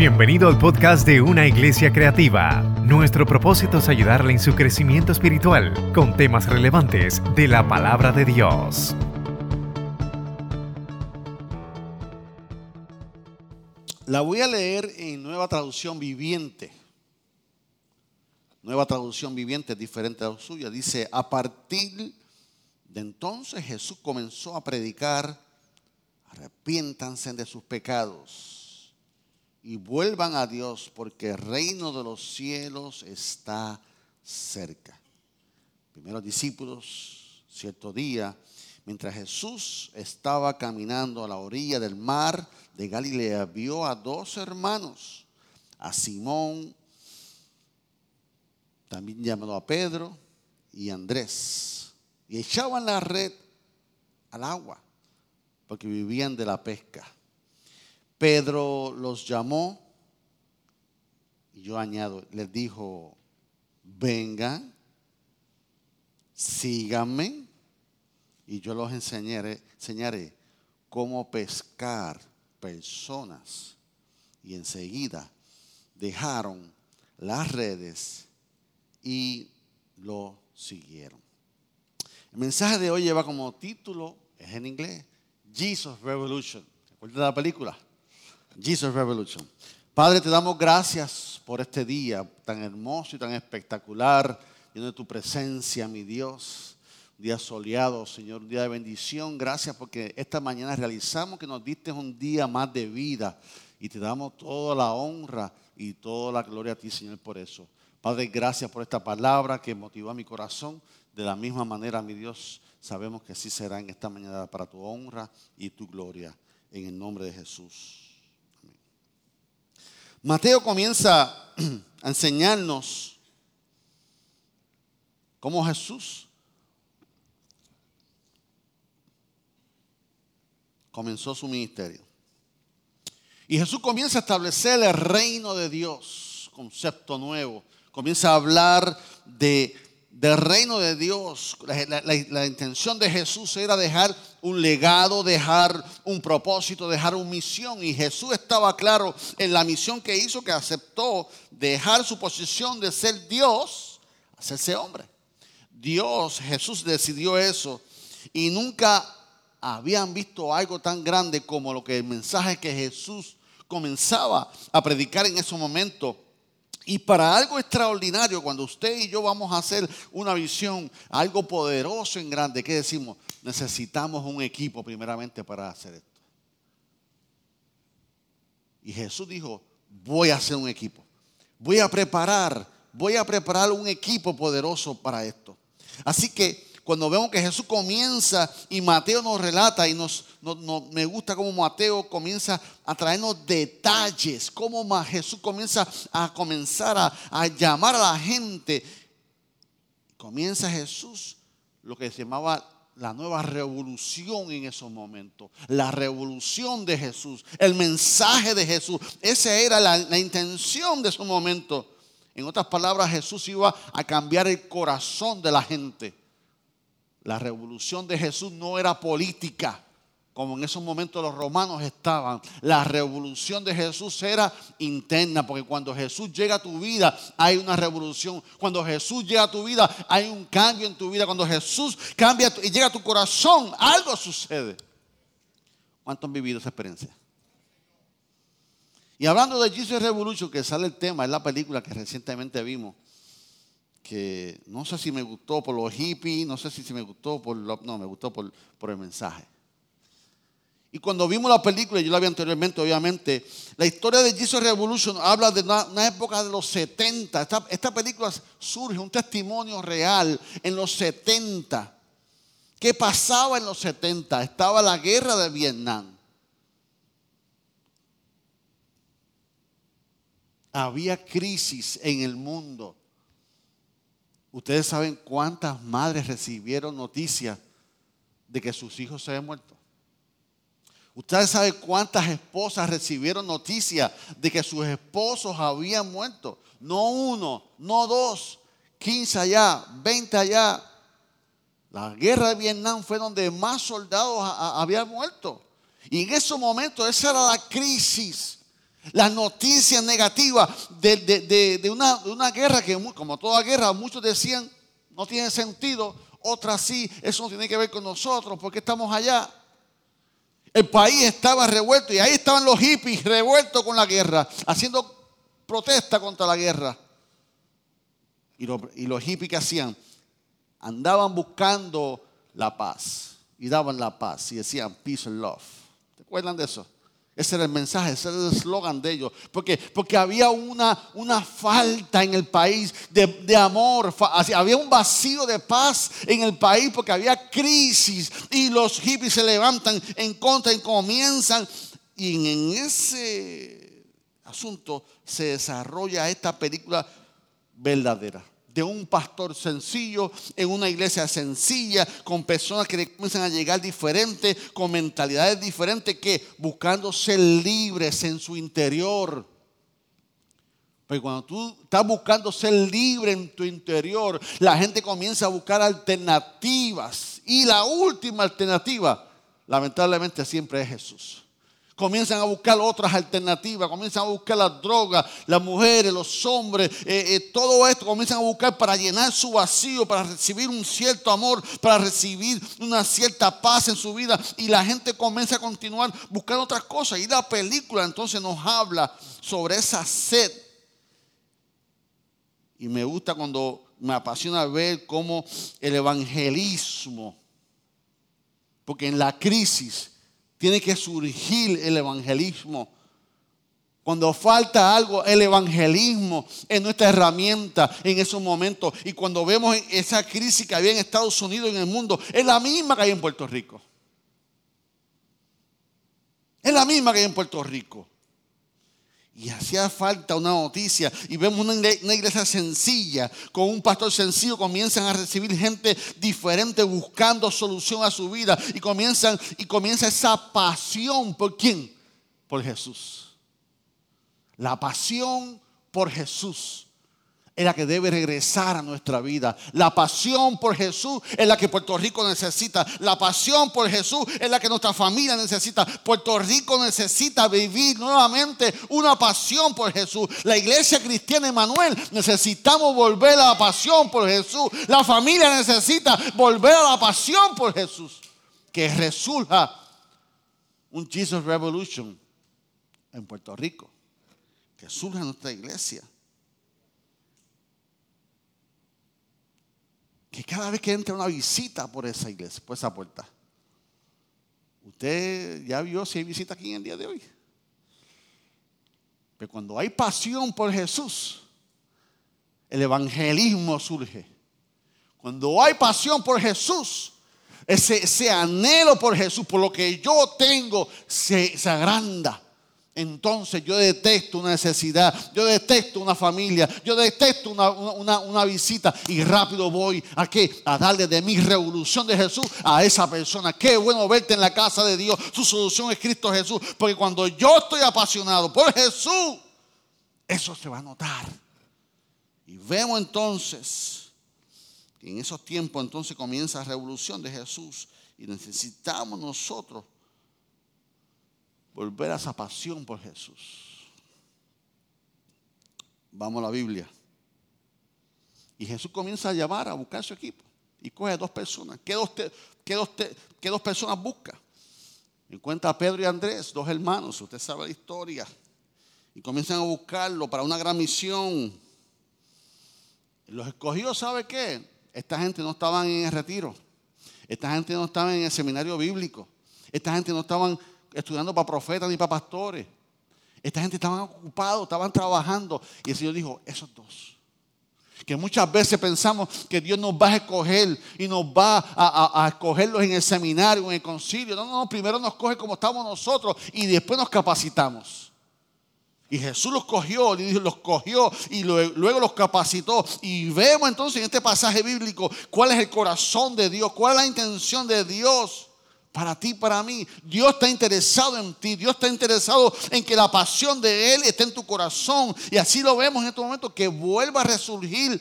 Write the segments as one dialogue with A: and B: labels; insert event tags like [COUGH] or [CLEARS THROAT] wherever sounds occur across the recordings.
A: Bienvenido al podcast de Una Iglesia Creativa. Nuestro propósito es ayudarle en su crecimiento espiritual con temas relevantes de la palabra de Dios.
B: La voy a leer en nueva traducción viviente. Nueva traducción viviente, diferente a la suya. Dice, a partir de entonces Jesús comenzó a predicar, arrepiéntanse de sus pecados y vuelvan a Dios porque el reino de los cielos está cerca. Primeros discípulos, cierto día, mientras Jesús estaba caminando a la orilla del mar de Galilea, vio a dos hermanos, a Simón, también llamado a Pedro, y Andrés, y echaban la red al agua, porque vivían de la pesca. Pedro los llamó y yo añado, les dijo, vengan, síganme y yo los enseñaré, cómo pescar personas. Y enseguida dejaron las redes y lo siguieron. El mensaje de hoy lleva como título, es en inglés, Jesus Revolution. ¿Se de la película? Jesus Revolution. Padre, te damos gracias por este día tan hermoso y tan espectacular, lleno de tu presencia, mi Dios. Un día soleado, Señor, un día de bendición. Gracias porque esta mañana realizamos que nos diste un día más de vida y te damos toda la honra y toda la gloria a ti, Señor, por eso. Padre, gracias por esta palabra que motivó a mi corazón. De la misma manera, mi Dios, sabemos que así será en esta mañana para tu honra y tu gloria. En el nombre de Jesús. Mateo comienza [CLEARS THROAT] a enseñarnos cómo Jesús comenzó su ministerio. Y Jesús comienza a establecer el reino de Dios, concepto nuevo. Comienza a hablar de del reino de Dios. La, intención de Jesús era dejar un legado, dejar un propósito, dejar una misión. Y Jesús estaba claro en la misión que hizo, que aceptó dejar su posición de ser Dios, hacerse hombre. Dios, Jesús decidió eso. Y nunca habían visto algo tan grande como lo que el mensaje que Jesús comenzaba a predicar en ese momento y para algo extraordinario, cuando usted y yo vamos a hacer una visión, algo poderoso en grande, ¿qué decimos? Necesitamos un equipo primeramente para hacer esto. Y Jesús dijo, voy a hacer un equipo. Voy a preparar, voy a preparar un equipo poderoso para esto. Así que cuando vemos que Jesús comienza y Mateo nos relata y nos, me gusta cómo Mateo comienza a traernos detalles, cómo Jesús comienza a comenzar a, a llamar a la gente. Comienza Jesús lo que se llamaba la nueva revolución en esos momentos. La revolución de Jesús, el mensaje de Jesús. Esa era la, la, intención de su momento. En otras palabras, Jesús iba a cambiar el corazón de la gente. La revolución de Jesús no era política, como en esos momentos los romanos estaban. La revolución de Jesús era interna, porque cuando Jesús llega a tu vida hay una revolución. Cuando Jesús llega a tu vida hay un cambio en tu vida. Cuando Jesús cambia y llega a tu corazón, algo sucede. ¿Cuántos han vivido esa experiencia? Y hablando de Jesus Revolution, que sale el tema, es la película que recientemente vimos que no sé si me gustó por los hippies, no sé si, me gustó por, no, me gustó por, por el mensaje. Y cuando vimos la película, yo la vi anteriormente, obviamente, la historia de Jesus Revolution habla de una, época de los 70. Esta, esta, película surge, un testimonio real en los 70. ¿Qué pasaba en los 70? Estaba la guerra de Vietnam. Había crisis en el mundo. Ustedes saben cuántas madres recibieron noticias de que sus hijos se habían muerto. Ustedes saben cuántas esposas recibieron noticias de que sus esposos habían muerto. No uno, no dos, quince allá, veinte allá. La guerra de Vietnam fue donde más soldados habían muerto. Y en ese momento esa era la crisis. Las noticias negativas de, una, de una guerra que, como toda guerra, muchos decían, no tiene sentido, otras sí, eso no tiene que ver con nosotros, porque estamos allá. El país estaba revuelto y ahí estaban los hippies revueltos con la guerra, haciendo protesta contra la guerra. Y, y los hippies que hacían, andaban buscando la paz y daban la paz y decían peace and love. ¿Te acuerdan de eso? Ese era el mensaje, ese era el eslogan de ellos. Porque, porque había una, una falta en el país de, de, amor. Había un vacío de paz en el país porque había crisis. Y los hippies se levantan en contra y comienzan. Y en ese asunto se desarrolla esta película verdadera de un pastor sencillo, en una iglesia sencilla, con personas que comienzan a llegar diferentes, con mentalidades diferentes, que buscando ser libres en su interior. Pero cuando tú estás buscando ser libre en tu interior, la gente comienza a buscar alternativas. Y la última alternativa, lamentablemente, siempre es Jesús comienzan a buscar otras alternativas, comienzan a buscar las drogas, las mujeres, los hombres, eh, eh, todo esto comienzan a buscar para llenar su vacío, para recibir un cierto amor, para recibir una cierta paz en su vida. Y la gente comienza a continuar buscando otras cosas. Y la película entonces nos habla sobre esa sed. Y me gusta cuando me apasiona ver cómo el evangelismo, porque en la crisis, tiene que surgir el evangelismo. Cuando falta algo, el evangelismo es nuestra herramienta en esos momentos. Y cuando vemos esa crisis que había en Estados Unidos y en el mundo, es la misma que hay en Puerto Rico. Es la misma que hay en Puerto Rico. Y hacía falta una noticia. Y vemos una iglesia sencilla, con un pastor sencillo. Comienzan a recibir gente diferente buscando solución a su vida. Y comienzan, y comienza esa pasión. ¿Por quién? Por Jesús. La pasión por Jesús es la que debe regresar a nuestra vida. La pasión por Jesús es la que Puerto Rico necesita. La pasión por Jesús es la que nuestra familia necesita. Puerto Rico necesita vivir nuevamente una pasión por Jesús. La iglesia cristiana Emanuel necesitamos volver a la pasión por Jesús. La familia necesita volver a la pasión por Jesús. Que resurja un Jesus Revolution en Puerto Rico. Que surja nuestra iglesia. Que cada vez que entra una visita por esa iglesia, por esa puerta, usted ya vio si hay visita aquí en el día de hoy. Pero cuando hay pasión por Jesús, el evangelismo surge. Cuando hay pasión por Jesús, ese, ese anhelo por Jesús, por lo que yo tengo, se, se agranda entonces yo detesto una necesidad, yo detesto una familia, yo detesto una, visita y rápido voy a qué? A darle de mi revolución de Jesús a esa persona. Qué bueno verte en la casa de Dios. Su solución es Cristo Jesús. Porque cuando yo estoy apasionado por Jesús, eso se va a notar. Y vemos entonces que en esos tiempos entonces comienza la revolución de Jesús y necesitamos nosotros volver a esa pasión por Jesús. Vamos a la Biblia. Y Jesús comienza a llamar a buscar su equipo. Y coge dos personas. ¿Qué dos, qué dos personas busca? Encuentra a Pedro y Andrés, dos hermanos. Usted sabe la historia. Y comienzan a buscarlo para una gran misión. Los escogidos, ¿sabe qué? Esta gente no estaban en el retiro. Esta gente no estaba en el seminario bíblico. Esta gente no estaban estudiando para profetas ni para pastores. Esta gente estaban ocupados, estaban trabajando. Y el Señor dijo, esos dos. Que muchas veces pensamos que Dios nos va a escoger y nos va a, escogerlos en el seminario, en el concilio. No, no, no, primero nos coge como estamos nosotros y después nos capacitamos. Y Jesús los cogió, los cogió y luego los capacitó. Y vemos entonces en este pasaje bíblico cuál es el corazón de Dios, cuál es la intención de Dios para ti, para mí. Dios está interesado en ti. Dios está interesado en que la pasión de Él esté en tu corazón. Y así lo vemos en este momento, que vuelva a resurgir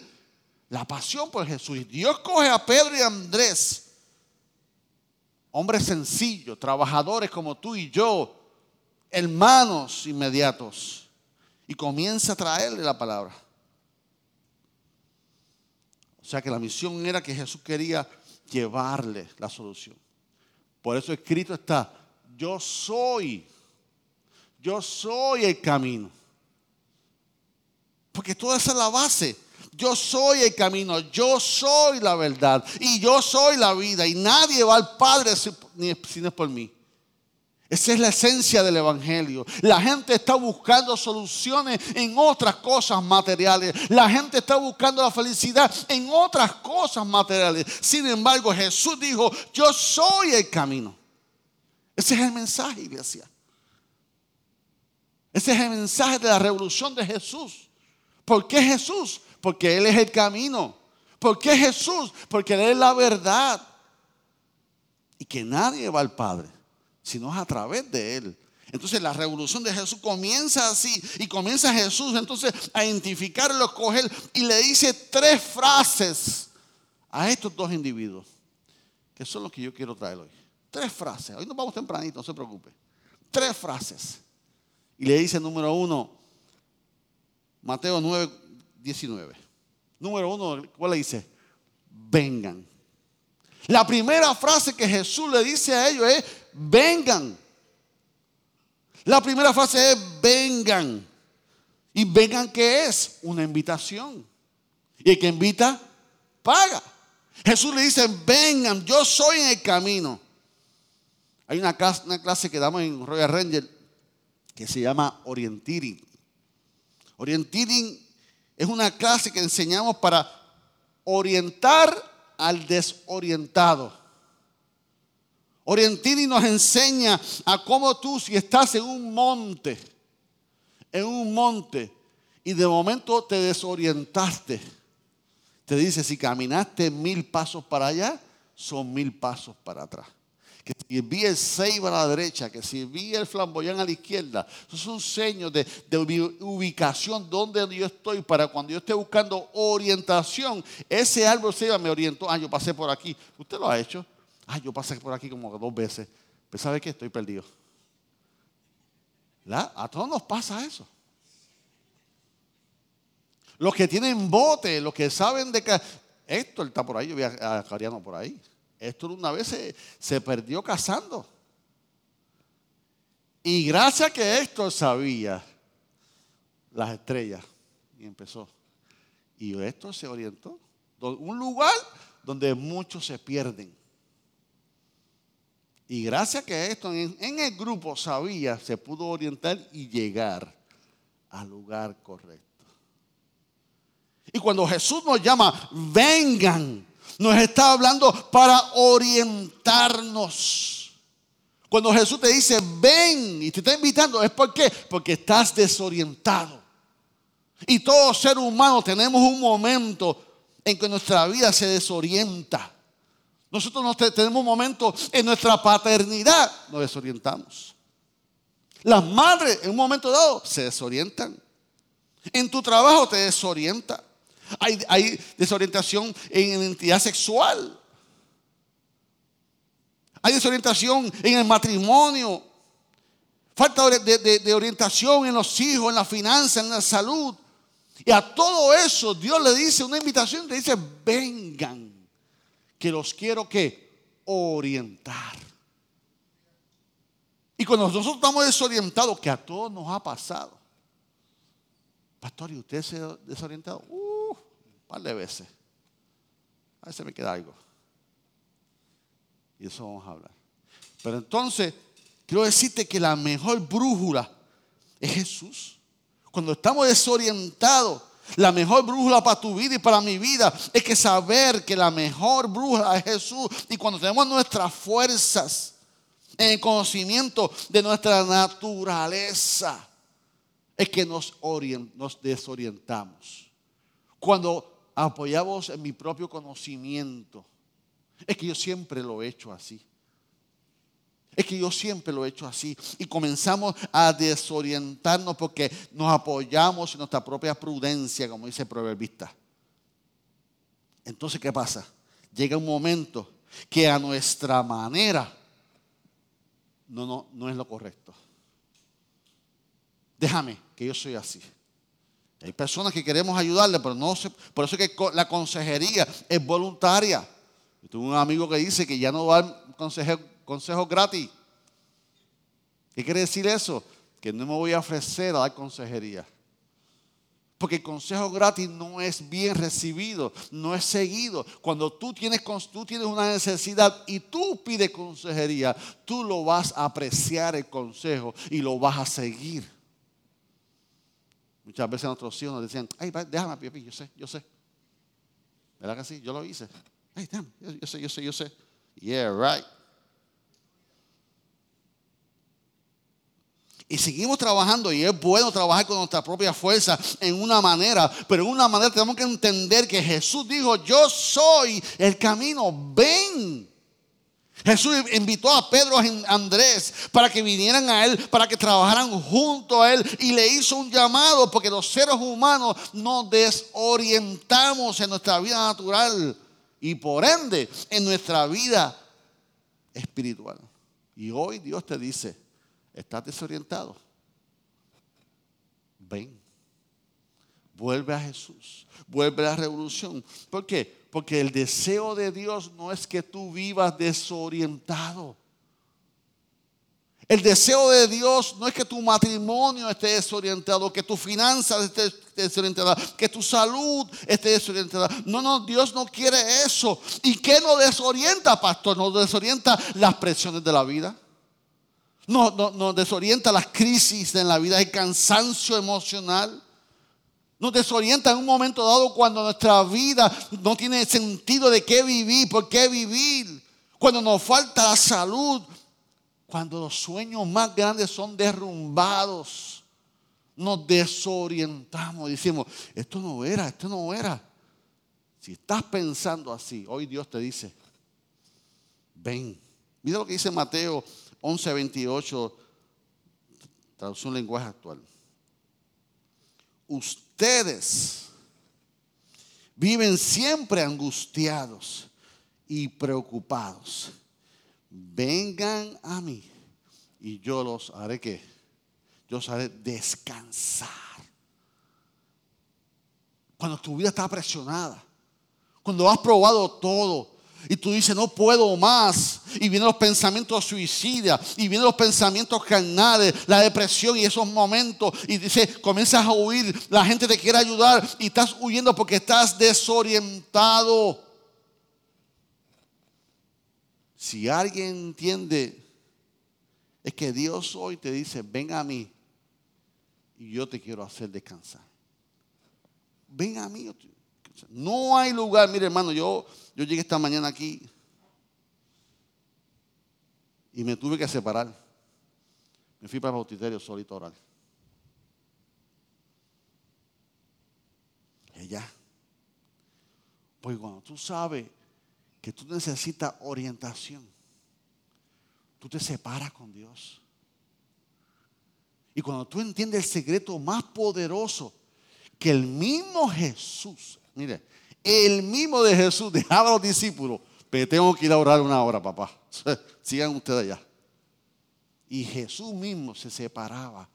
B: la pasión por Jesús. Dios coge a Pedro y a Andrés, hombres sencillos, trabajadores como tú y yo, hermanos inmediatos y comienza a traerle la palabra. O sea que la misión era que Jesús quería llevarle la solución. Por eso escrito está, yo soy, yo soy el camino. Porque toda esa es la base. Yo soy el camino, yo soy la verdad y yo soy la vida y nadie va al Padre si no es por mí. Esa es la esencia del Evangelio. La gente está buscando soluciones en otras cosas materiales. La gente está buscando la felicidad en otras cosas materiales. Sin embargo, Jesús dijo, yo soy el camino. Ese es el mensaje, iglesia. Ese es el mensaje de la revolución de Jesús. ¿Por qué Jesús? Porque Él es el camino. ¿Por qué Jesús? Porque Él es la verdad. Y que nadie va al Padre sino es a través de Él. Entonces la revolución de Jesús comienza así y comienza Jesús entonces a identificarlo, a escoger y le dice tres frases a estos dos individuos, que son los que yo quiero traer hoy. Tres frases. Hoy nos vamos tempranito, no se preocupe. Tres frases. Y le dice número uno, Mateo 9, 19. Número uno, ¿cuál le dice? Vengan. La primera frase que Jesús le dice a ellos es, vengan. La primera frase es, vengan. ¿Y vengan qué es? Una invitación. Y el que invita, paga. Jesús le dice, vengan, yo soy en el camino. Hay una clase, una clase que damos en Royal Ranger que se llama Orienteering. Orienteering es una clase que enseñamos para orientar al desorientado. Orientini nos enseña a cómo tú si estás en un monte, en un monte, y de momento te desorientaste, te dice, si caminaste mil pasos para allá, son mil pasos para atrás. Que si vi el ceiba a la derecha, que si vi el flamboyán a la izquierda, esos son seños de, de ubicación donde yo estoy para cuando yo esté buscando orientación. Ese árbol ceiba me orientó, ah, yo pasé por aquí. ¿Usted lo ha hecho? Ay, yo pasé por aquí como dos veces. Pero ¿sabe qué? Estoy perdido. A todos nos pasa eso. Los que tienen bote, los que saben de que Héctor está por ahí, yo vi a Cariano por ahí. Héctor una vez se, se perdió cazando. Y gracias a que Héctor sabía las estrellas, y empezó. Y Héctor se orientó. Un lugar donde muchos se pierden. Y gracias a que esto en, el grupo sabía, se pudo orientar y llegar al lugar correcto. Y cuando Jesús nos llama, vengan, nos está hablando para orientarnos. Cuando Jesús te dice, ven, y te está invitando, ¿es por qué? Porque estás desorientado. Y todo ser humano tenemos un momento en que nuestra vida se desorienta. Nosotros tenemos momentos en nuestra paternidad, nos desorientamos. Las madres en un momento dado se desorientan. En tu trabajo te desorienta. Hay, desorientación en identidad sexual. Hay desorientación en el matrimonio. Falta de, de orientación en los hijos, en la finanza, en la salud. Y a todo eso Dios le dice una invitación, le dice, vengan que los quiero que orientar. Y cuando nosotros estamos desorientados, que a todos nos ha pasado. Pastor, ¿y usted se ha desorientado? Uh, un par de veces. A veces me queda algo. Y eso vamos a hablar. Pero entonces, quiero decirte que la mejor brújula es Jesús. Cuando estamos desorientados, la mejor brújula para tu vida y para mi vida es que saber que la mejor brújula es Jesús. Y cuando tenemos nuestras fuerzas en el conocimiento de nuestra naturaleza, es que nos, nos desorientamos. Cuando apoyamos en mi propio conocimiento, es que yo siempre lo he hecho así. Es que yo siempre lo he hecho así. Y comenzamos a desorientarnos porque nos apoyamos en nuestra propia prudencia, como dice el proverbista. Entonces, ¿qué pasa? Llega un momento que a nuestra manera no, no, no es lo correcto. Déjame, que yo soy así. Hay personas que queremos ayudarle, pero no se, por eso es que la consejería es voluntaria. Yo tuve un amigo que dice que ya no va a dar consejos gratis. ¿Qué quiere decir eso? Que no me voy a ofrecer a dar consejería. Porque el consejo gratis no es bien recibido, no es seguido. Cuando tú tienes, tú tienes una necesidad y tú pides consejería, tú lo vas a apreciar el consejo y lo vas a seguir. Muchas veces nuestros hijos nos decían, ay, déjame, papi, yo sé, yo sé. ¿Verdad que sí? Yo lo hice. Ay, déjame, yo sé, yo sé, yo sé. Yeah, right. Y seguimos trabajando y es bueno trabajar con nuestra propia fuerza en una manera, pero en una manera tenemos que entender que Jesús dijo, yo soy el camino, ven. Jesús invitó a Pedro y Andrés para que vinieran a Él, para que trabajaran junto a Él y le hizo un llamado porque los seres humanos nos desorientamos en nuestra vida natural y por ende en nuestra vida espiritual. Y hoy Dios te dice, ¿Estás desorientado? Ven. Vuelve a Jesús. Vuelve a la revolución. ¿Por qué? Porque el deseo de Dios no es que tú vivas desorientado. El deseo de Dios no es que tu matrimonio esté desorientado, que tu finanzas esté desorientada, que tu salud esté desorientada. No, no, Dios no quiere eso. ¿Y qué nos desorienta, pastor? Nos desorienta las presiones de la vida nos, desorienta las crisis en la vida, el cansancio emocional. Nos desorienta en un momento dado cuando nuestra vida no tiene sentido de qué vivir, por qué vivir. Cuando nos falta la salud, cuando los sueños más grandes son derrumbados, nos desorientamos. Decimos, esto no era, esto no era. Si estás pensando así, hoy Dios te dice, ven. Mira lo que dice Mateo 11:28, traducción lenguaje actual. Ustedes viven siempre angustiados y preocupados. Vengan a mí y yo los haré que yo los haré descansar. Cuando tu vida está presionada, cuando has probado todo, y tú dices, no puedo más. Y vienen los pensamientos suicidas. Y vienen los pensamientos carnales. La depresión y esos momentos. Y dice, comienzas a huir. La gente te quiere ayudar. Y estás huyendo porque estás desorientado. Si alguien entiende, es que Dios hoy te dice, ven a mí. Y yo te quiero hacer descansar. Ven a mí. No hay lugar, mire hermano, yo, yo llegué esta mañana aquí y me tuve que separar. Me fui para el bautisterio solito a orar. Ella. Pues cuando tú sabes que tú necesitas orientación, tú te separas con Dios. Y cuando tú entiendes el secreto más poderoso que el mismo Jesús Mire, el mismo de Jesús dejaba a los discípulos, pero tengo que ir a orar una hora, papá. [LAUGHS] Sigan ustedes allá. Y Jesús mismo se separaba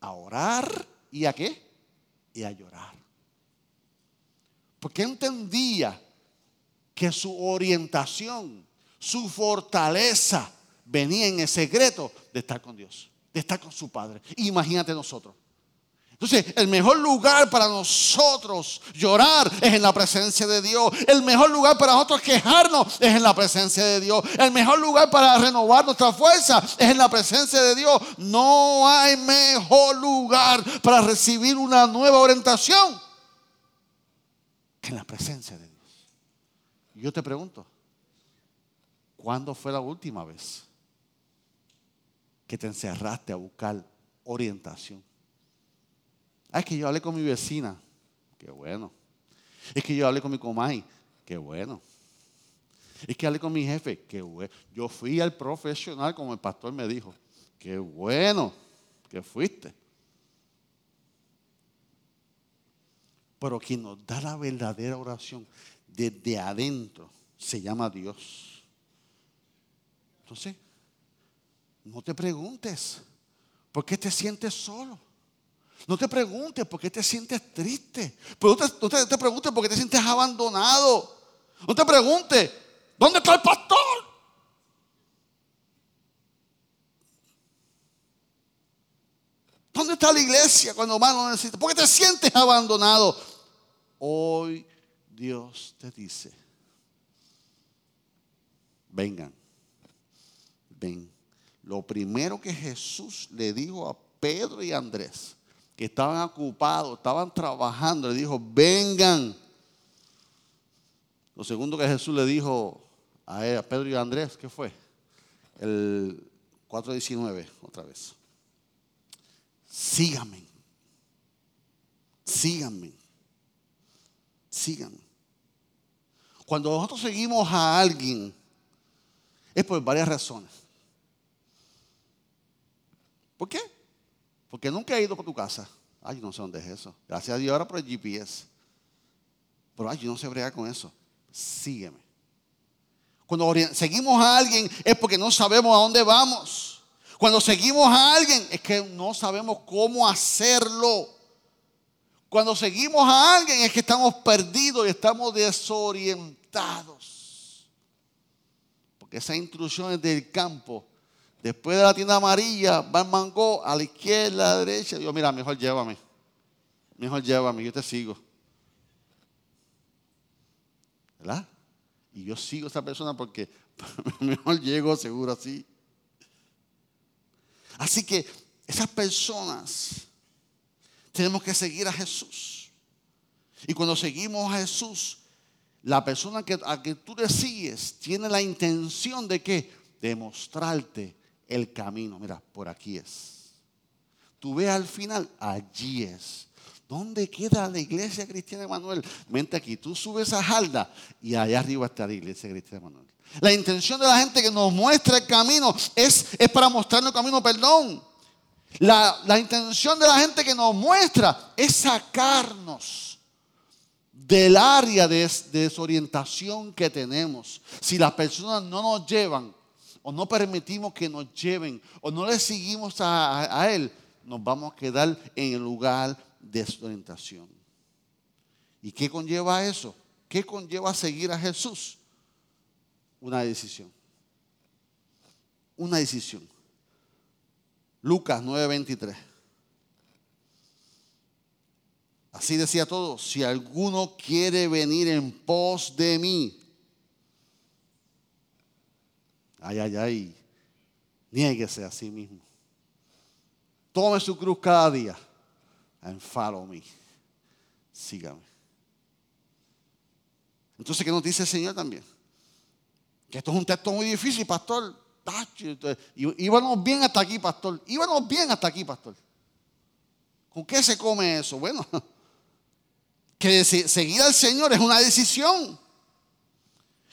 B: a orar y a qué? Y a llorar. Porque entendía que su orientación, su fortaleza venía en el secreto de estar con Dios, de estar con su Padre. Imagínate nosotros. Entonces, el mejor lugar para nosotros llorar es en la presencia de Dios. El mejor lugar para nosotros quejarnos es en la presencia de Dios. El mejor lugar para renovar nuestra fuerza es en la presencia de Dios. No hay mejor lugar para recibir una nueva orientación que en la presencia de Dios. Yo te pregunto, ¿cuándo fue la última vez que te encerraste a buscar orientación? Ah, es que yo hablé con mi vecina. Qué bueno. Es que yo hablé con mi comay. Qué bueno. Es que hablé con mi jefe. Qué bueno. Yo fui al profesional como el pastor me dijo. Qué bueno que fuiste. Pero quien nos da la verdadera oración desde adentro se llama Dios. Entonces, no te preguntes ¿Por qué te sientes solo? No te preguntes por qué te sientes triste. No te, te preguntes por qué te sientes abandonado. No te preguntes, ¿dónde está el pastor? ¿Dónde está la iglesia cuando más lo necesita? ¿Por qué te sientes abandonado? Hoy Dios te dice, vengan, ven. Lo primero que Jesús le dijo a Pedro y Andrés, que estaban ocupados, estaban trabajando, le dijo, vengan. Lo segundo que Jesús le dijo a, Pedro y a Andrés, ¿qué fue? El 4.19, otra vez. Síganme. Síganme. Síganme. Cuando nosotros seguimos a alguien, es por varias razones. ¿Por qué? Porque nunca he ido por tu casa. Ay, no sé dónde es eso. Gracias a Dios ahora por el GPS. Pero ay, yo no sé bregar con eso. Sígueme. Cuando seguimos a alguien es porque no sabemos a dónde vamos. Cuando seguimos a alguien es que no sabemos cómo hacerlo. Cuando seguimos a alguien es que estamos perdidos y estamos desorientados. Porque esas instrucciones del campo Después de la tienda amarilla, va el mango a la izquierda, a la derecha. Yo, mira, mejor llévame. Mejor llévame, yo te sigo. ¿Verdad? Y yo sigo a esa persona porque [LAUGHS] mejor llego seguro así. Así que esas personas tenemos que seguir a Jesús. Y cuando seguimos a Jesús, la persona a que tú le sigues tiene la intención de que demostrarte el camino. Mira, por aquí es. Tú ves al final, allí es. ¿Dónde queda la iglesia cristiana Manuel? Vente aquí, tú subes a Jalda y allá arriba está la iglesia cristiana Manuel. La intención de la gente que nos muestra el camino es, es para mostrarnos el camino, perdón. La, la intención de la gente que nos muestra es sacarnos del área de desorientación que tenemos. Si las personas no nos llevan o no permitimos que nos lleven o no le seguimos a, Él, nos vamos a quedar en el lugar de desorientación. ¿Y qué conlleva eso? ¿Qué conlleva seguir a Jesús? Una decisión. Una decisión. Lucas 9:23. Así decía todo, si alguno quiere venir en pos de mí, Ay, ay, ay. Niéguese a sí mismo. Tome su cruz cada día. And follow me. Sígame. Entonces, ¿qué nos dice el Señor también? Que esto es un texto muy difícil, pastor. Íbamos bien hasta aquí, pastor. Íbamos bien hasta aquí, pastor. ¿Con qué se come eso? Bueno, [LAUGHS] que seguir al Señor es una decisión.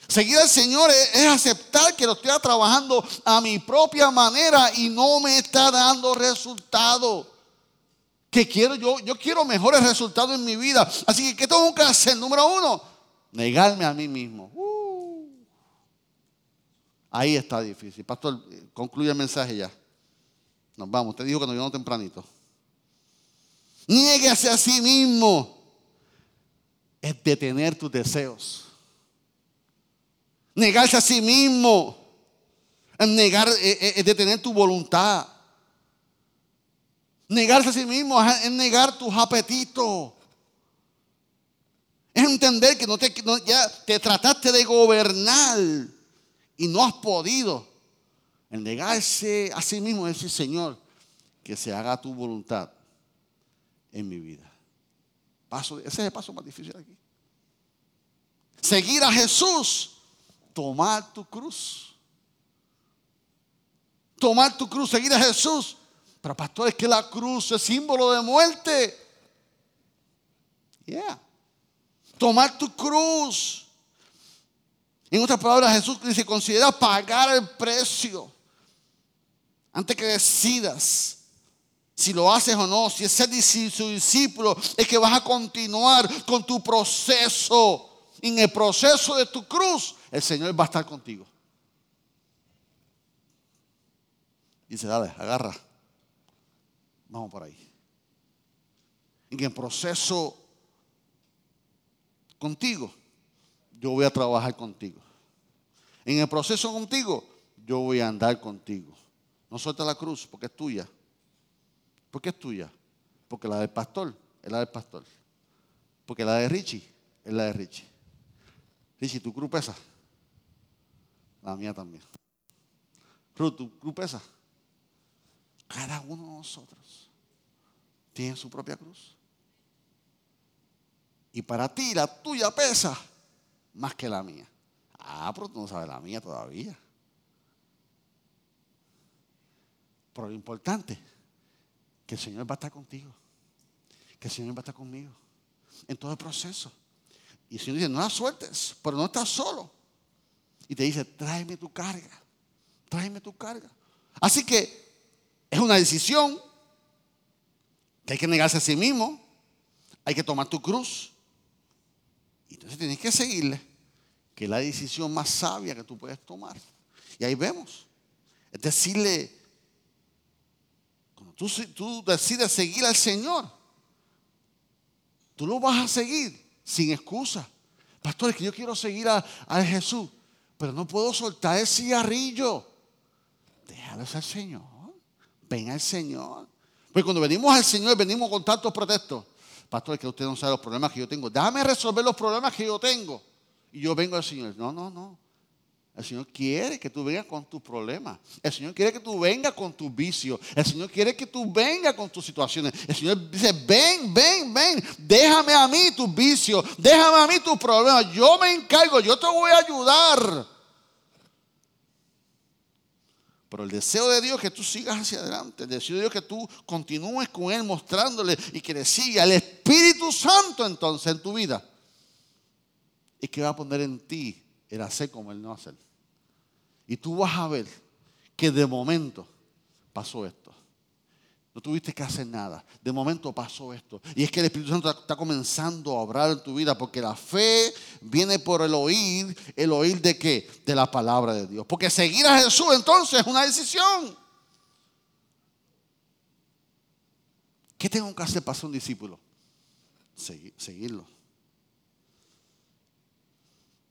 B: Seguir al Señor es, aceptar que lo estoy trabajando a mi propia manera y no me está dando resultado. Que quiero yo, yo quiero mejores resultados en mi vida. Así que, ¿qué tengo que hacer? Número uno, negarme a mí mismo. Uh. Ahí está difícil. Pastor, concluye el mensaje ya. Nos vamos. Usted dijo que nos vino tempranito. Niéguese a sí mismo. Es detener tus deseos negarse a sí mismo, negar, es detener tu voluntad. Negarse a sí mismo es negar tus apetitos. Es entender que no te, ya te trataste de gobernar y no has podido. El negarse a sí mismo es decir, Señor, que se haga tu voluntad en mi vida. Paso, ese es el paso más difícil aquí. Seguir a Jesús tomar tu cruz. Tomar tu cruz, seguir a Jesús. Pero pastor, es que la cruz es símbolo de muerte. Yeah. Tomar tu cruz. En otras palabras, Jesús dice, considera pagar el precio. Antes que decidas si lo haces o no, si es ser su discípulo, es que vas a continuar con tu proceso. En el proceso de tu cruz, el Señor va a estar contigo. Dice, dale, agarra. Vamos por ahí. En el proceso contigo, yo voy a trabajar contigo. En el proceso contigo, yo voy a andar contigo. No suelta la cruz porque es tuya. ¿Por qué es tuya? Porque la del pastor es la del pastor. Porque la de Richie es la de Richie. Richie, ¿tu cruz pesa? La mía también. Ruth, ¿tu cruz pesa? Cada uno de nosotros tiene su propia cruz. Y para ti la tuya pesa más que la mía. Ah, pero tú no sabes la mía todavía. Pero lo importante, que el Señor va a estar contigo. Que el Señor va a estar conmigo. En todo el proceso. Y el Señor dice, no la sueltes, pero no estás solo. Y te dice, tráeme tu carga. Tráeme tu carga. Así que es una decisión que hay que negarse a sí mismo. Hay que tomar tu cruz. Y entonces tienes que seguirle, que es la decisión más sabia que tú puedes tomar. Y ahí vemos. Es decirle, tú, tú decides seguir al Señor, tú lo vas a seguir sin excusa. Pastor, es que yo quiero seguir a, Jesús, pero no puedo soltar el cigarrillo. Déjalo al Señor. Ven al Señor. Porque cuando venimos al Señor, venimos con tantos protestos. Pastor, es que usted no sabe los problemas que yo tengo. Déjame resolver los problemas que yo tengo. Y yo vengo al Señor. No, no, no. El Señor quiere que tú vengas con tus problemas. El Señor quiere que tú vengas con tus vicios. El Señor quiere que tú vengas con tus situaciones. El Señor dice, ven, ven, ven. Déjame a mí tus vicios. Déjame a mí tus problemas. Yo me encargo. Yo te voy a ayudar. Pero el deseo de Dios es que tú sigas hacia adelante. El deseo de Dios es que tú continúes con Él mostrándole y que le siga el Espíritu Santo entonces en tu vida. Y que va a poner en ti el hacer como Él no hacer. Y tú vas a ver que de momento pasó esto. No tuviste que hacer nada. De momento pasó esto. Y es que el Espíritu Santo está comenzando a obrar en tu vida porque la fe viene por el oír. ¿El oír de qué? De la palabra de Dios. Porque seguir a Jesús entonces es una decisión. ¿Qué tengo que hacer para ser un discípulo? seguirlo.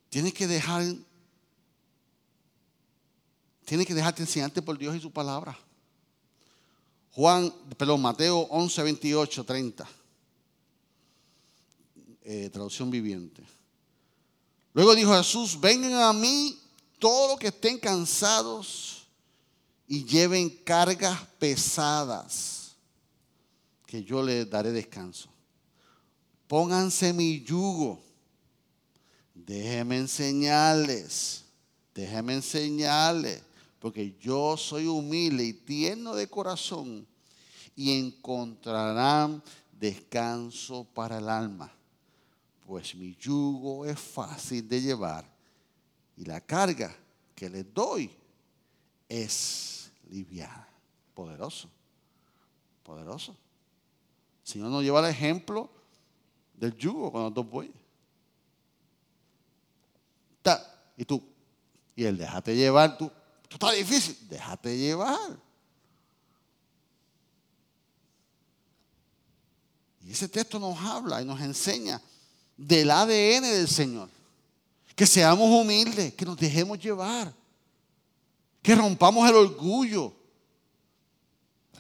B: Tienes que dejar Tienes que dejarte enseñarte por Dios y su palabra. Juan, perdón, Mateo 11, 28, 30. traducción viviente. Luego dijo Jesús, vengan a mí todos los que estén cansados y lleven cargas pesadas, que yo les daré descanso. Pónganse mi yugo. Déjenme enseñarles. Déjenme enseñarles porque yo soy humilde y tierno de corazón y encontrarán descanso para el alma, pues mi yugo es fácil de llevar y la carga que les doy es liviana. Poderoso, poderoso. Si no nos lleva el ejemplo del yugo cuando tú voy. Y tú, y el déjate llevar, tú, esto está difícil, déjate llevar. Y ese texto nos habla y nos enseña del ADN del Señor. Que seamos humildes, que nos dejemos llevar, que rompamos el orgullo,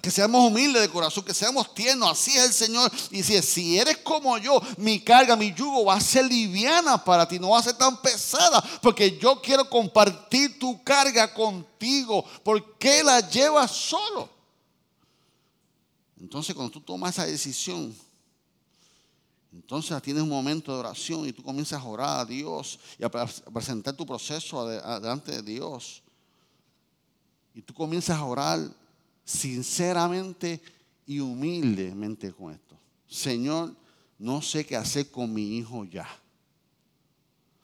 B: que seamos humildes de corazón, que seamos tiernos. Así es el Señor. Y si, si eres como yo, mi carga, mi yugo va a ser liviana para ti, no va a ser tan pesada, porque yo quiero compartir tu carga contigo. ¿Por qué la llevas solo? Entonces, cuando tú tomas esa decisión, entonces tienes un momento de oración y tú comienzas a orar a Dios y a presentar tu proceso delante de Dios. Y tú comienzas a orar sinceramente y humildemente con esto. Señor, no sé qué hacer con mi hijo ya.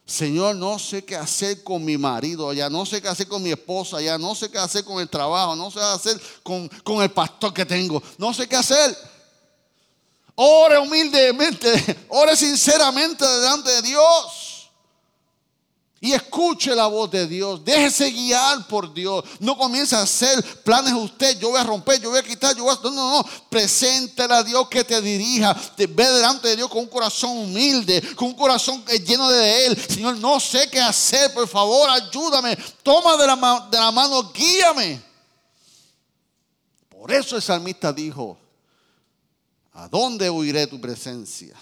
B: Señor, no sé qué hacer con mi marido ya, no sé qué hacer con mi esposa ya, no sé qué hacer con el trabajo, no sé qué hacer con, con el pastor que tengo, no sé qué hacer. Ore humildemente, [LAUGHS] ore sinceramente delante de Dios. Y escuche la voz de Dios. Déjese guiar por Dios. No comience a hacer planes usted. Yo voy a romper, yo voy a quitar, yo voy a... No, no, no. Preséntele a Dios que te dirija. Te ve delante de Dios con un corazón humilde, con un corazón lleno de Él. Señor, no sé qué hacer. Por favor, ayúdame. Toma de la, de la mano, guíame. Por eso el salmista dijo, ¿a dónde huiré tu presencia?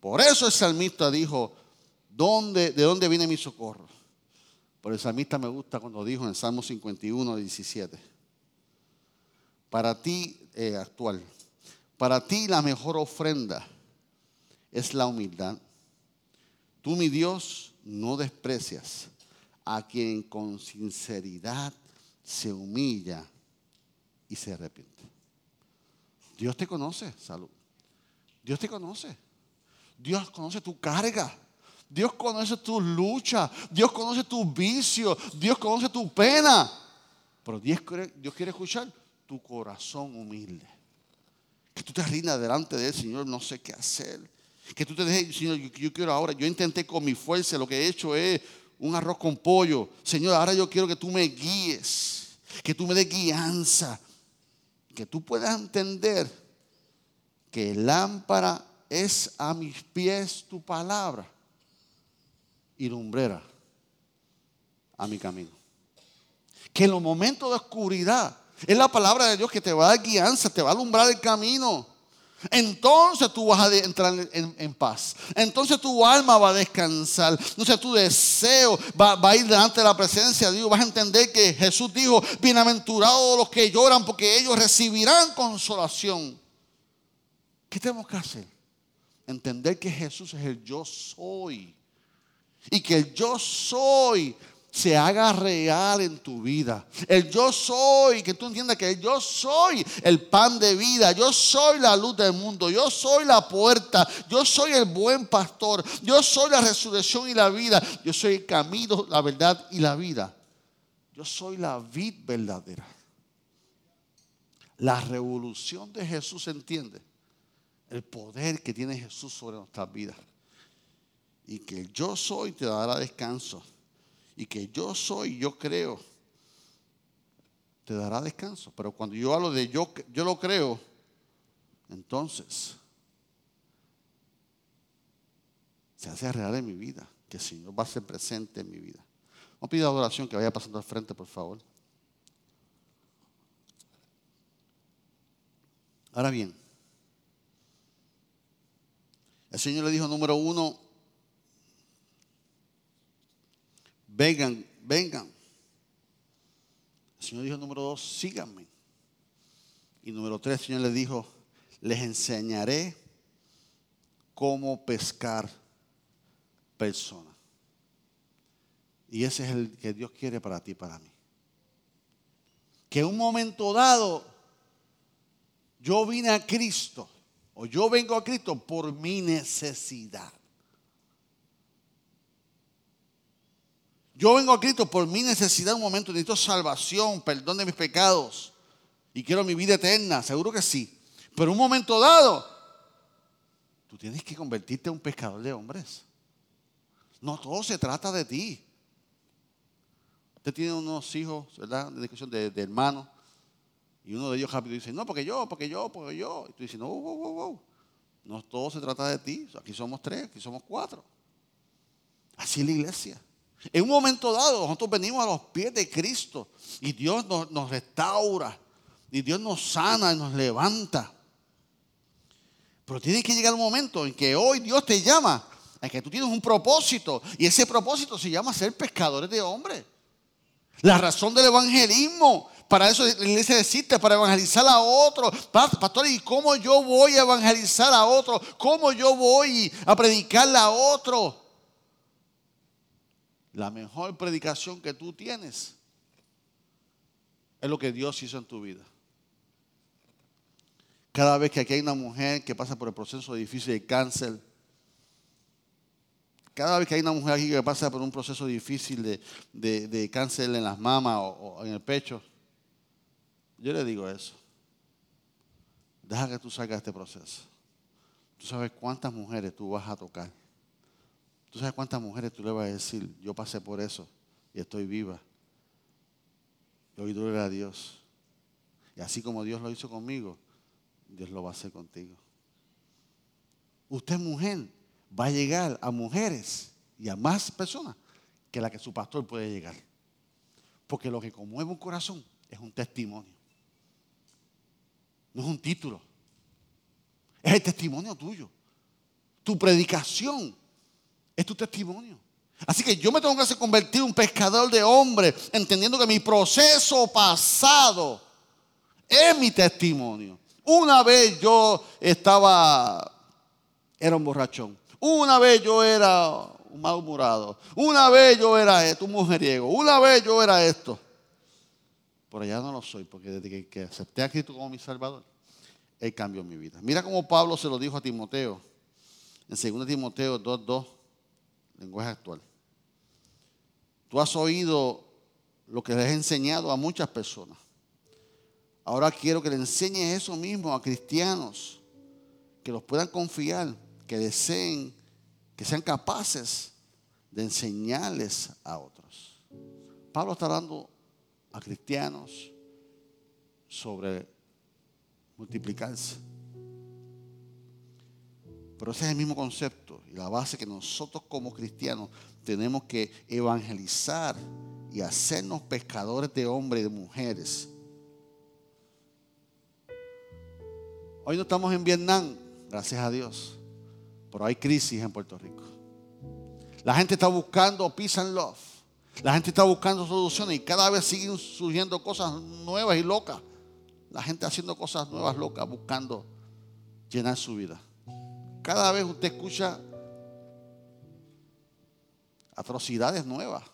B: Por eso el salmista dijo, ¿Dónde, ¿De dónde viene mi socorro? Por el salmista me gusta cuando dijo en Salmo 51, 17. Para ti, eh, actual, para ti la mejor ofrenda es la humildad. Tú, mi Dios, no desprecias a quien con sinceridad se humilla y se arrepiente. Dios te conoce, salud. Dios te conoce. Dios conoce tu carga. Dios conoce tus luchas, Dios conoce tus vicios, Dios conoce tu pena. Pero Dios quiere, escuchar tu corazón humilde. Que tú te rindas delante de Él, Señor, no sé qué hacer. Que tú te dejes, Señor, yo, quiero ahora, yo intenté con mi fuerza, lo que he hecho es un arroz con pollo. Señor, ahora yo quiero que tú me guíes, que tú me des guianza, que tú puedas entender que lámpara es a mis pies tu palabra y lumbrera a mi camino. Que en los momentos de oscuridad es la palabra de Dios que te va a dar guianza, te va a alumbrar el camino. Entonces tú vas a entrar en, paz. Entonces tu alma va a descansar. Entonces tu deseo va, va, a ir delante de la presencia de Dios. Vas a entender que Jesús dijo, bienaventurados los que lloran porque ellos recibirán consolación. ¿Qué tenemos que hacer? Entender que Jesús es el yo soy. Y que el yo soy se haga real en tu vida. El yo soy, que tú entiendas que yo soy el pan de vida, yo soy la luz del mundo, yo soy la puerta, yo soy el buen pastor, yo soy la resurrección y la vida, yo soy el camino, la verdad y la vida. Yo soy la vid verdadera. La revolución de Jesús entiende el poder que tiene Jesús sobre nuestras vidas y que yo soy te dará descanso. Y que yo soy, yo creo, te dará descanso. Pero cuando yo hablo de yo, yo lo creo, entonces se hace real en mi vida, que el Señor va a ser presente en mi vida. Vamos a pedir adoración que vaya pasando al frente, por favor. Ahora bien, el Señor le dijo, número uno, vengan, vengan. El Señor dijo número dos, síganme. Y número tres, el Señor le dijo, les enseñaré cómo pescar personas. Y ese es el que Dios quiere para ti y para mí. Que en un momento dado yo vine a Cristo o yo vengo a Cristo por mi necesidad. Yo vengo a Cristo por mi necesidad un momento, necesito salvación, perdón de mis pecados y quiero mi vida eterna, seguro que sí. Pero un momento dado, tú tienes que convertirte en un pescador de hombres. No todo se trata de ti. Usted tiene unos hijos, ¿verdad? De discusión de, hermanos. Y uno de ellos rápido dice, no, porque yo, porque yo, porque yo. Y tú dices, no, wow, wow, wow. No todo se trata de ti. Aquí somos tres, aquí somos cuatro. Así es la iglesia. En un momento dado, nosotros venimos a los pies de Cristo y Dios nos, restaura y Dios nos sana y nos levanta. Pero tiene que llegar un momento en que hoy Dios te llama a que tú tienes un propósito y ese propósito se llama ser pescadores de hombres. La razón del evangelismo, para eso la iglesia existe, para evangelizar a otros. Pastor, ¿y cómo yo voy a evangelizar a otros? ¿Cómo yo voy a predicarle a otros? La mejor predicación que tú tienes es lo que Dios hizo en tu vida. Cada vez que aquí hay una mujer que pasa por el proceso difícil de cáncer, cada vez que hay una mujer aquí que pasa por un proceso difícil de, cáncer en las mamas o, en el pecho, yo le digo eso. Deja que tú salgas de este proceso. Tú sabes cuántas mujeres tú vas a tocar ¿Tú sabes cuántas mujeres tú le vas a decir, yo pasé por eso y estoy viva? Y hoy duele a Dios. Y así como Dios lo hizo conmigo, Dios lo va a hacer contigo. Usted mujer va a llegar a mujeres y a más personas que la que su pastor puede llegar. Porque lo que conmueve un corazón es un testimonio. No es un título. Es el testimonio tuyo. Tu predicación es tu testimonio. Así que yo me tengo que hacer convertir en un pescador de hombres, entendiendo que mi proceso pasado es mi testimonio. Una vez yo estaba, era un borrachón. Una vez yo era un malhumorado. Una vez yo era esto, un mujeriego. Una vez yo era esto. Por allá no lo soy, porque desde que, acepté a Cristo como mi Salvador, Él cambió mi vida. Mira cómo Pablo se lo dijo a Timoteo. En 2 Timoteo 2.2, lenguaje actual. Tú has oído lo que les he enseñado a muchas personas. Ahora quiero que le enseñes eso mismo a cristianos, que los puedan confiar, que deseen, que sean capaces de enseñarles a otros. Pablo está dando a cristianos sobre multiplicarse. Pero ese es el mismo concepto y la base que nosotros como cristianos tenemos que evangelizar y hacernos pescadores de hombres y de mujeres. Hoy no estamos en Vietnam, gracias a Dios, pero hay crisis en Puerto Rico. La gente está buscando peace and love. La gente está buscando soluciones y cada vez siguen surgiendo cosas nuevas y locas. La gente haciendo cosas nuevas, locas, buscando llenar su vida. Cada vez usted escucha atrocidades nuevas.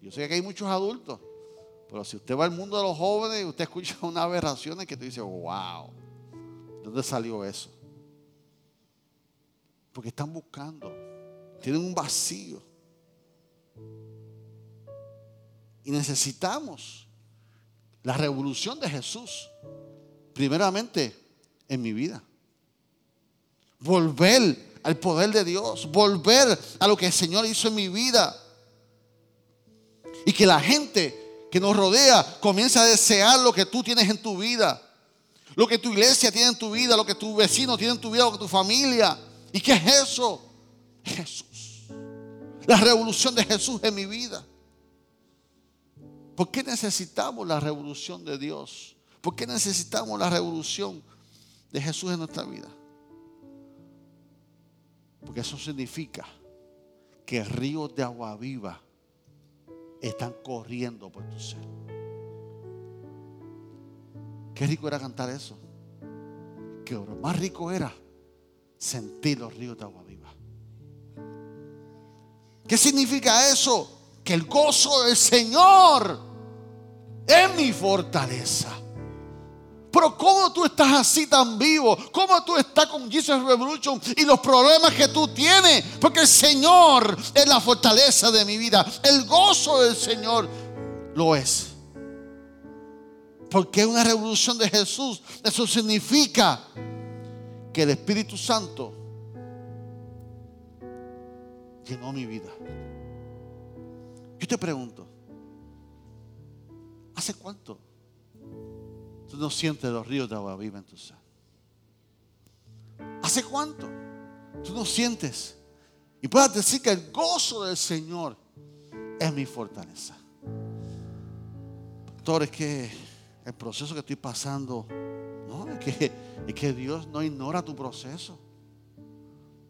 B: Yo sé que hay muchos adultos, pero si usted va al mundo de los jóvenes, usted escucha [LAUGHS] unas aberraciones que tú dices, wow, ¿de dónde salió eso? Porque están buscando, tienen un vacío. Y necesitamos la revolución de Jesús, primeramente en mi vida. Volver al poder de Dios, volver a lo que el Señor hizo en mi vida. Y que la gente que nos rodea comience a desear lo que tú tienes en tu vida, lo que tu iglesia tiene en tu vida, lo que tu vecino tiene en tu vida, lo que tu familia. ¿Y qué es eso? Jesús. La revolución de Jesús en mi vida. ¿Por qué necesitamos la revolución de Dios? ¿Por qué necesitamos la revolución de Jesús en nuestra vida? Porque eso significa que ríos de agua viva están corriendo por tu ser. Qué rico era cantar eso. Que lo más rico era sentir los ríos de agua viva. ¿Qué significa eso? Que el gozo del Señor es mi fortaleza. Pero ¿cómo tú estás así tan vivo? ¿Cómo tú estás con Jesus Revolution y los problemas que tú tienes? Porque el Señor es la fortaleza de mi vida. El gozo del Señor lo es. Porque una revolución de Jesús. Eso significa que el Espíritu Santo llenó mi vida. Yo te pregunto, ¿hace cuánto Tú no sientes los ríos de agua viva en tu ser. ¿Hace cuánto? Tú no sientes. Y puedas decir que el gozo del Señor es mi fortaleza. Pastor, es que el proceso que estoy pasando, no, es que, es que Dios no ignora tu proceso.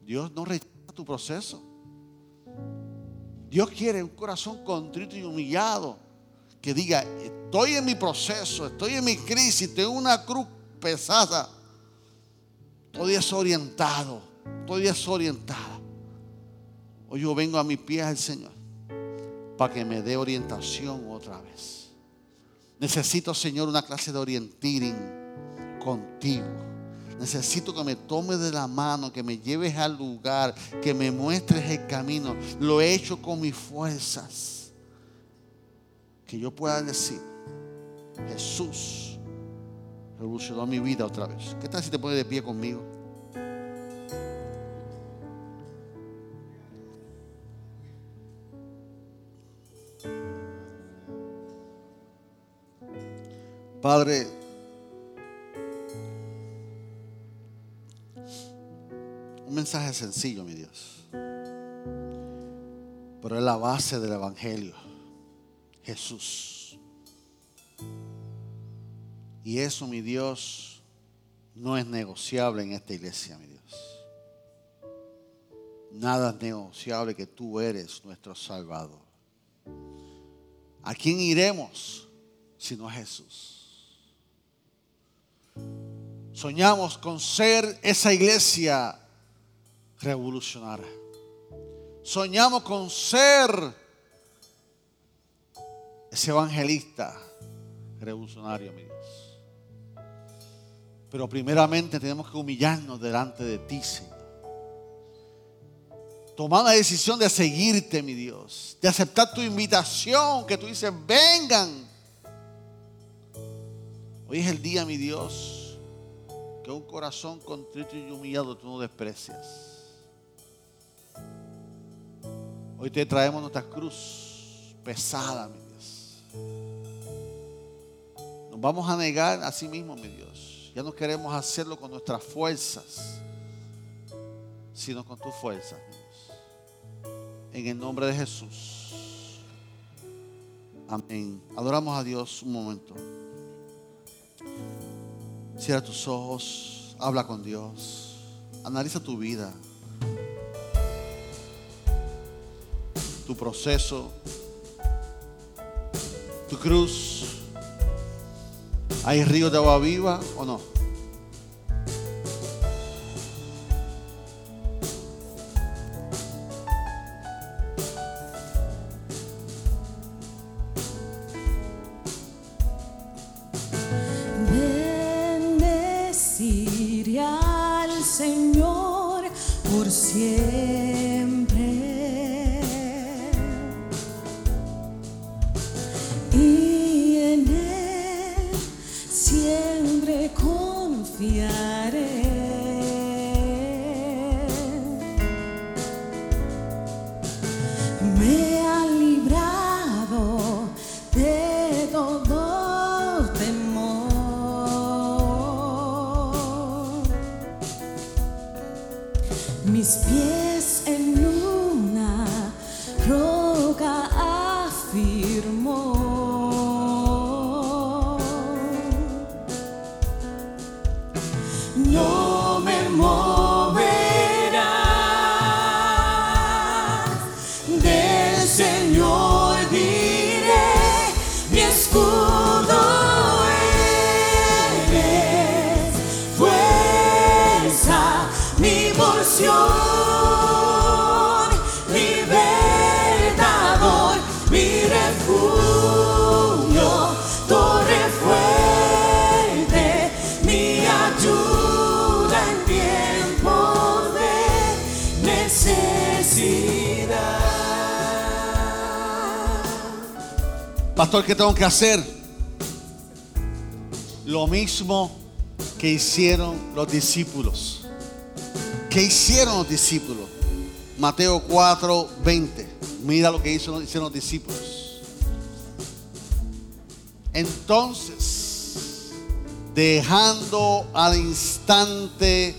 B: Dios no rechaza tu proceso. Dios quiere un corazón contrito y humillado que diga, estoy en mi proceso, estoy en mi crisis, tengo una cruz pesada, estoy desorientado, estoy desorientada. Hoy yo vengo a mis pies al Señor para que me dé orientación otra vez. Necesito, Señor, una clase de orienting contigo. Necesito que me tomes de la mano, que me lleves al lugar, que me muestres el camino. Lo he hecho con mis fuerzas que yo pueda decir, Jesús revolucionó mi vida otra vez. ¿Qué tal si te pones de pie conmigo? Padre, un mensaje sencillo, mi Dios, pero es la base del Evangelio. Jesús. Y eso, mi Dios, no es negociable en esta iglesia, mi Dios. Nada es negociable que tú eres nuestro Salvador. ¿A quién iremos sino a Jesús? Soñamos con ser esa iglesia revolucionaria. Soñamos con ser ese evangelista revolucionario, mi Dios. Pero primeramente tenemos que humillarnos delante de ti, Señor. Tomar la decisión de seguirte, mi Dios. De aceptar tu invitación, que tú dices, vengan. Hoy es el día, mi Dios, que un corazón contrito y humillado tú no desprecias. Hoy te traemos nuestra cruz pesada, mi Dios. Nos vamos a negar a sí mismo, mi Dios. Ya no queremos hacerlo con nuestras fuerzas, sino con tus fuerzas. En el nombre de Jesús. Amén. Adoramos a Dios un momento. Cierra tus ojos, habla con Dios, analiza tu vida. tu proceso, tu cruz. ¿Hay ríos de agua viva o no?
C: Bendeciré al Señor por siempre.
B: Que hacer? Lo mismo que hicieron los discípulos. ¿Qué hicieron los discípulos? Mateo 4, 20. Mira lo que hizo- hicieron los discípulos. Entonces, dejando al instante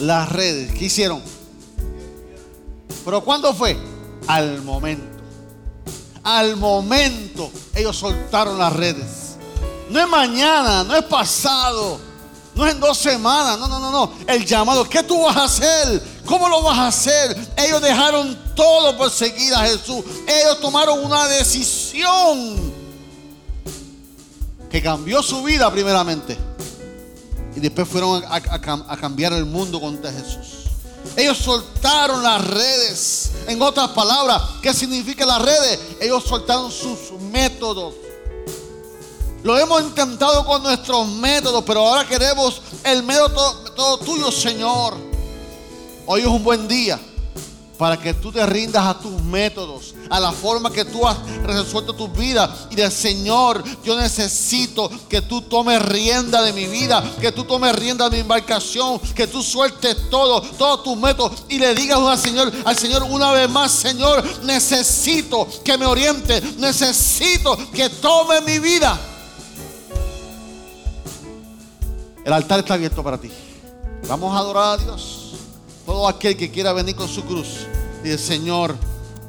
B: las redes, ¿qué hicieron? ¿Pero cuándo fue? Al momento. Al momento ellos soltaron las redes. No es mañana, no es pasado, no es en dos semanas, no, no, no, no. El llamado, ¿qué tú vas a hacer? ¿Cómo lo vas a hacer? Ellos dejaron todo por seguir a Jesús. Ellos tomaron una decisión que cambió su vida primeramente. Y después fueron a, a- a cam- a cambiar el mundo contra Jesús. Ellos soltaron las redes. En otras palabras, ¿qué significa las redes? Ellos soltaron sus métodos. Lo hemos intentado con nuestros métodos, pero ahora queremos el método todo tuyo, Señor. Hoy es un buen día para que tú te rindas a tus métodos, a la forma que tú has resuelto tu vida. Y del Señor, yo necesito que tú tomes rienda de mi vida, que tú tomes rienda de mi embarcación, que tú sueltes todo, todos tus métodos y le digas al Señor, al Señor una vez más, Señor, necesito que me oriente, necesito que tome mi vida. El altar está abierto para ti. Vamos a adorar a Dios. Todo aquel que quiera venir con su cruz. Dice, Señor,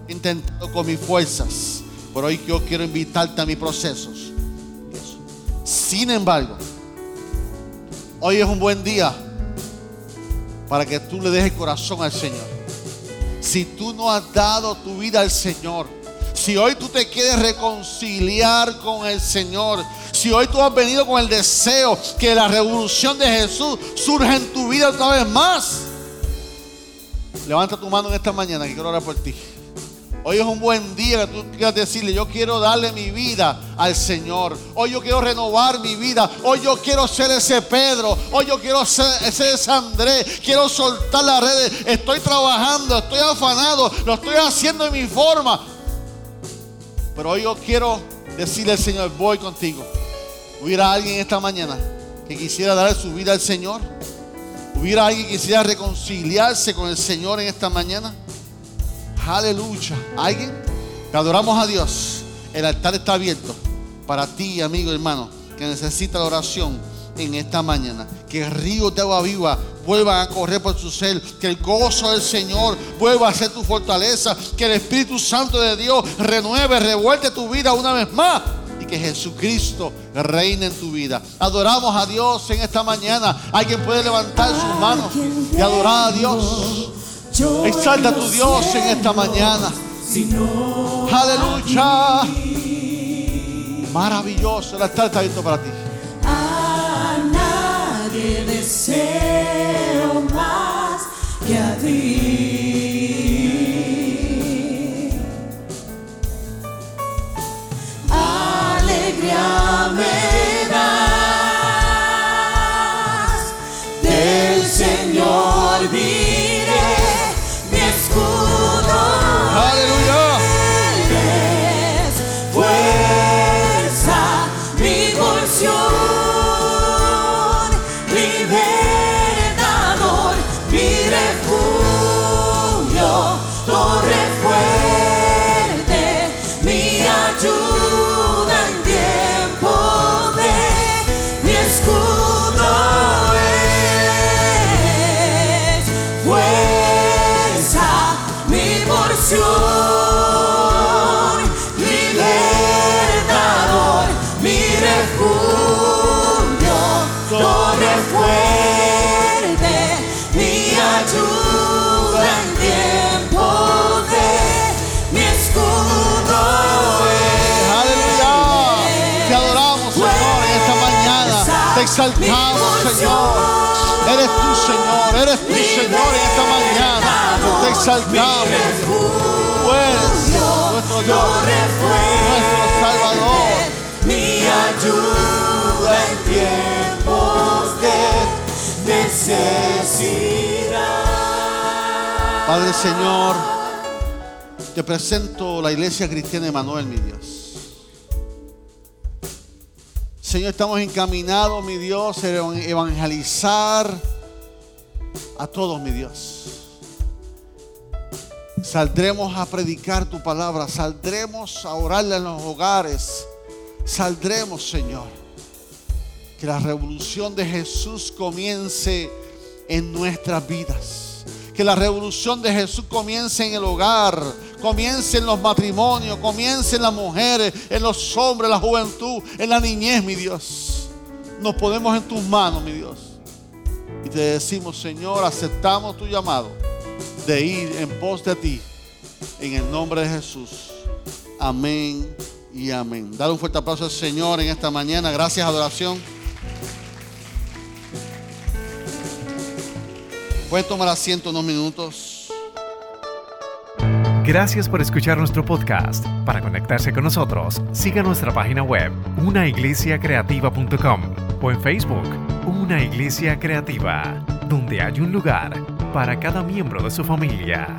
B: he intentado con mis fuerzas. Pero hoy yo quiero invitarte a mis procesos. Sin embargo, hoy es un buen día para que tú le dejes corazón al Señor. Si tú no has dado tu vida al Señor, si hoy tú te quieres reconciliar con el Señor, si hoy tú has venido con el deseo que la revolución de Jesús surja en tu vida otra vez más, levanta tu mano en esta mañana que quiero orar por ti. Hoy es un buen día que tú quieras decirle, yo quiero darle mi vida al Señor. Hoy yo quiero renovar mi vida. Hoy yo quiero ser ese Pedro. Hoy yo quiero ser, ese Andrés. Quiero soltar las redes. Estoy trabajando, estoy afanado, lo estoy haciendo en mi forma. Pero hoy yo quiero decirle al Señor, voy contigo. Hubiera alguien esta mañana que quisiera darle su vida al Señor. Hubiera alguien que quisiera reconciliarse con el Señor en esta mañana. Aleluya. ¿Alguien? Te adoramos a Dios. El altar está abierto para ti, amigo hermano, que necesita la oración en esta mañana. Que ríos de agua viva vuelvan a correr por su ser. Que el gozo del Señor vuelva a ser tu fortaleza. Que el Espíritu Santo de Dios renueve, revuelve tu vida una vez más. Que Jesucristo reine en tu vida. Adoramos a Dios en esta mañana. Alguien puede levantar sus manos y adorar a Dios. Exalta a tu Dios en esta mañana. Aleluya. Maravilloso. Altar está abierto para ti.
C: A nadie deseo más que a ti.
B: Te exaltamos, Señor. Eres tú, Señor. Eres tú, Señor, en esta mañana. Te exaltamos. Tú eres nuestro Dios, nuestro Salvador.
C: mi ayuda en tiempos de necesidad.
B: Padre Señor, te presento la iglesia cristiana Emanuel, mi Dios. Señor, estamos encaminados, mi Dios, a evangelizar a todos, mi Dios. Saldremos a predicar tu palabra, saldremos a orarle en los hogares, saldremos, Señor. Que la revolución de Jesús comience en nuestras vidas. Que la revolución de Jesús comience en el hogar, comience en los matrimonios, comience en las mujeres, en los hombres, en la juventud, en la niñez, mi Dios. Nos ponemos en tus manos, mi Dios. Y te decimos, Señor, aceptamos tu llamado de ir en pos de ti. En el nombre de Jesús. Amén y amén. Dale un fuerte aplauso al Señor en esta mañana. Gracias, adoración. Pueden tomar asiento unos minutos.
A: Gracias por escuchar nuestro podcast. Para conectarse con nosotros, siga nuestra página web, unaiglesiacreativa.com o en Facebook, Una Iglesia Creativa, donde hay un lugar para cada miembro de su familia.